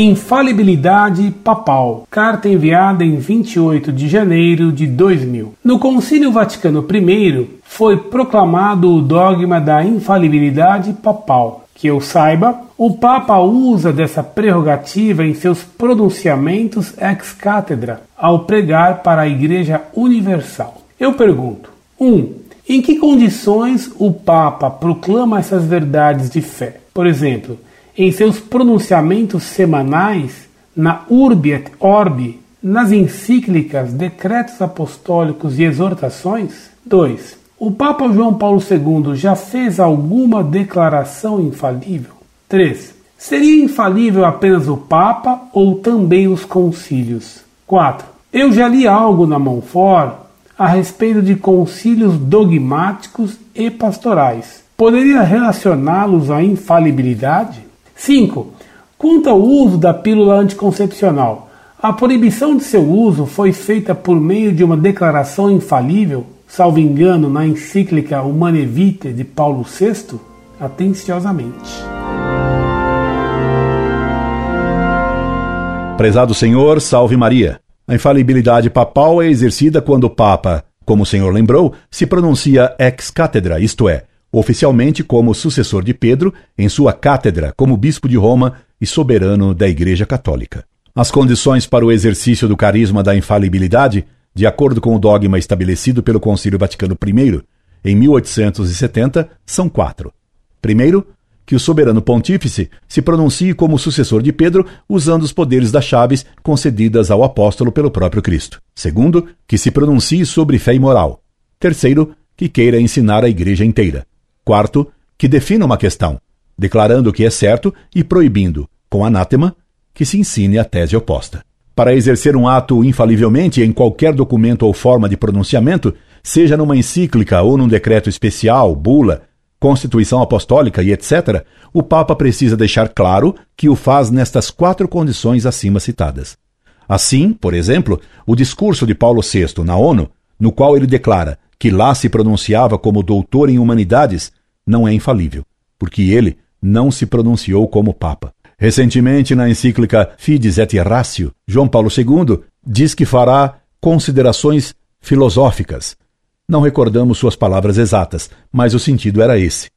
Infalibilidade Papal. Carta enviada em 28 de janeiro de 2000. No Concílio Vaticano I foi proclamado o dogma da infalibilidade papal. Que eu saiba, o Papa usa dessa prerrogativa em seus pronunciamentos ex cátedra ao pregar para a Igreja Universal. Eu pergunto: 1. Um, em que condições o Papa proclama essas verdades de fé? Por exemplo, em seus pronunciamentos semanais, na Urbi et Orbi, nas encíclicas, decretos apostólicos e exortações? 2. O Papa João Paulo II já fez alguma declaração infalível? 3. Seria infalível apenas o Papa ou também os concílios? 4. Eu já li algo na Monfort a respeito de concílios dogmáticos e pastorais. Poderia relacioná-los à infalibilidade? 5. Quanto ao uso da pílula anticoncepcional, a proibição de seu uso foi feita por meio de uma declaração infalível, salvo engano, na encíclica Humane Vitae de Paulo VI? Atenciosamente. Prezado Senhor, salve Maria. A infalibilidade papal é exercida quando o Papa, como o Senhor lembrou, se pronuncia ex cátedra, isto é, oficialmente como sucessor de Pedro em sua cátedra como bispo de Roma e soberano da Igreja Católica. As condições para o exercício do carisma da infalibilidade, de acordo com o dogma estabelecido pelo Concílio Vaticano I em 1870, são quatro. Primeiro, que o soberano pontífice se pronuncie como sucessor de Pedro usando os poderes das chaves concedidas ao apóstolo pelo próprio Cristo. Segundo, que se pronuncie sobre fé e moral. Terceiro, que queira ensinar a igreja inteira. Quarto, que defina uma questão, declarando o que é certo e proibindo, com anátema, que se ensine a tese oposta. Para exercer um ato infalivelmente em qualquer documento ou forma de pronunciamento, seja numa encíclica ou num decreto especial, bula, constituição apostólica e etc., o Papa precisa deixar claro que o faz nestas quatro condições acima citadas. Assim, por exemplo, o discurso de Paulo VI na ONU, no qual ele declara que lá se pronunciava como doutor em humanidades, não é infalível, porque ele não se pronunciou como Papa. Recentemente, na encíclica Fides et Ratio, João Paulo II diz que fará considerações filosóficas. Não recordamos suas palavras exatas, mas o sentido era esse.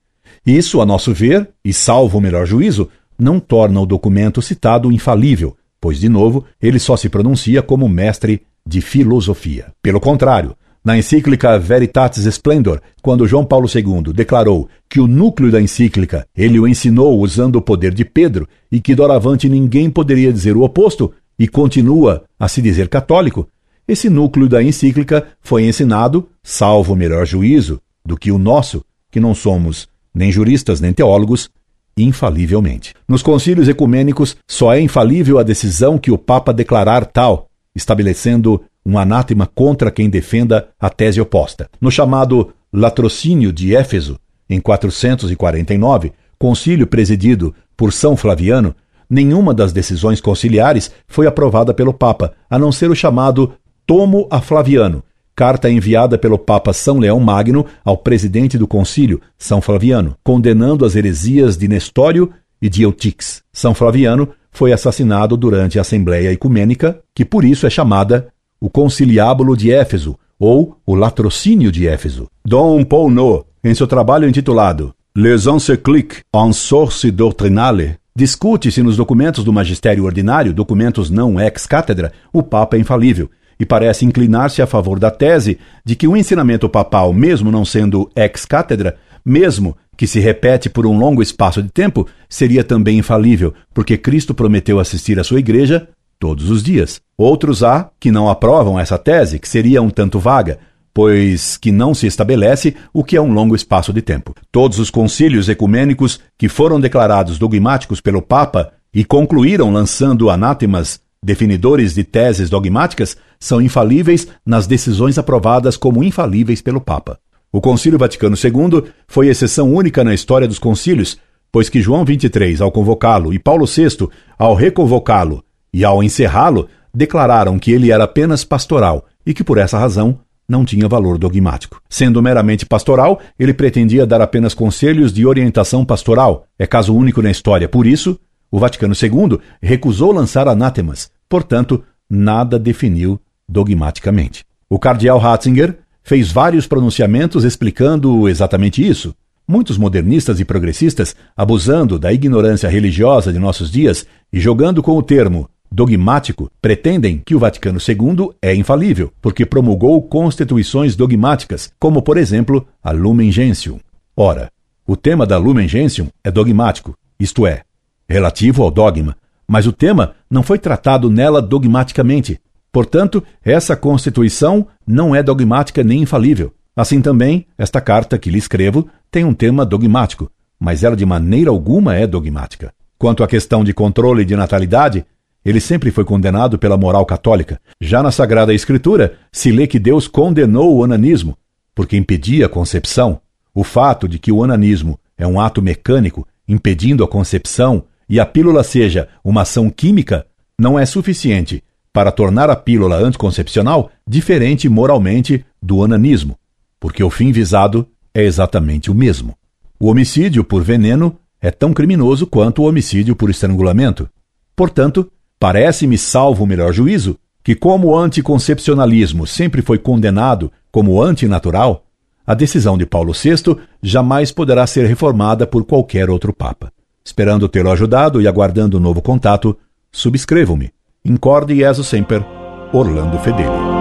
Isso, a nosso ver, e salvo o melhor juízo, não torna o documento citado infalível, pois, de novo, ele só se pronuncia como mestre de filosofia. Pelo contrário, na encíclica Veritatis Splendor, quando João Paulo II declarou que o núcleo da encíclica ele o ensinou usando o poder de Pedro e que doravante ninguém poderia dizer o oposto, e continua a se dizer católico, esse núcleo da encíclica foi ensinado, salvo melhor juízo do que o nosso, que não somos nem juristas nem teólogos, infalivelmente. Nos concílios ecumênicos, só é infalível a decisão que o Papa declarar tal, estabelecendo um anátema contra quem defenda a tese oposta. No chamado Latrocínio de Éfeso, em 449, concílio presidido por São Flaviano, nenhuma das decisões conciliares foi aprovada pelo Papa, a não ser o chamado Tomo a Flaviano, carta enviada pelo Papa São Leão Magno ao presidente do concílio, São Flaviano, condenando as heresias de Nestório e de Eutix. São Flaviano foi assassinado durante a Assembleia Ecumênica, que por isso é chamada o Conciliábulo de Éfeso, ou o Latrocínio de Éfeso. Dom Paul No, em seu trabalho intitulado Les encycliques en source doctrinale, discute se nos documentos do magistério ordinário, documentos não ex cátedra, o Papa é infalível, e parece inclinar-se a favor da tese de que o ensinamento papal, mesmo não sendo ex cátedra, mesmo que se repete por um longo espaço de tempo, seria também infalível, porque Cristo prometeu assistir à sua igreja todos os dias. Outros há que não aprovam essa tese, que seria um tanto vaga, pois que não se estabelece o que é um longo espaço de tempo. Todos os concílios ecumênicos que foram declarados dogmáticos pelo Papa e concluíram lançando anátemas definidores de teses dogmáticas são infalíveis nas decisões aprovadas como infalíveis pelo Papa. O Concílio Vaticano II foi exceção única na história dos concílios, pois que João XXIII, ao convocá-lo, e Paulo VI, ao reconvocá-lo, e, ao encerrá-lo, declararam que ele era apenas pastoral e que, por essa razão, não tinha valor dogmático. Sendo meramente pastoral, ele pretendia dar apenas conselhos de orientação pastoral. É caso único na história. Por isso, O Vaticano II recusou lançar anátemas, portanto, nada definiu dogmaticamente. O cardeal Ratzinger fez vários pronunciamentos explicando exatamente isso. Muitos modernistas e progressistas, abusando da ignorância religiosa de nossos dias e jogando com o termo dogmático, pretendem que o Vaticano II é infalível, porque promulgou constituições dogmáticas, como por exemplo a Lumen Gentium. Ora, o tema da Lumen Gentium é dogmático, isto é, relativo ao dogma, mas o tema não foi tratado nela dogmaticamente. Portanto, essa Constituição não é dogmática nem infalível. Assim também, esta carta que lhe escrevo tem um tema dogmático, mas ela de maneira alguma é dogmática. Quanto à questão de controle de natalidade, ele sempre foi condenado pela moral católica. Já na Sagrada Escritura, se lê que Deus condenou o onanismo, porque impedia a concepção. O fato de que o onanismo é um ato mecânico, impedindo a concepção, e a pílula seja uma ação química, não é suficiente para tornar a pílula anticoncepcional diferente moralmente do onanismo, porque o fim visado é exatamente o mesmo. O homicídio por veneno é tão criminoso quanto o homicídio por estrangulamento. Portanto, Parece-me, salvo o melhor juízo, que, como o anticoncepcionalismo sempre foi condenado como antinatural, a decisão de Paulo VI jamais poderá ser reformada por qualquer outro Papa. Esperando tê-lo ajudado e aguardando um novo contato, subscrevo-me. Incorde Jesus Semper, Orlando Fedeli.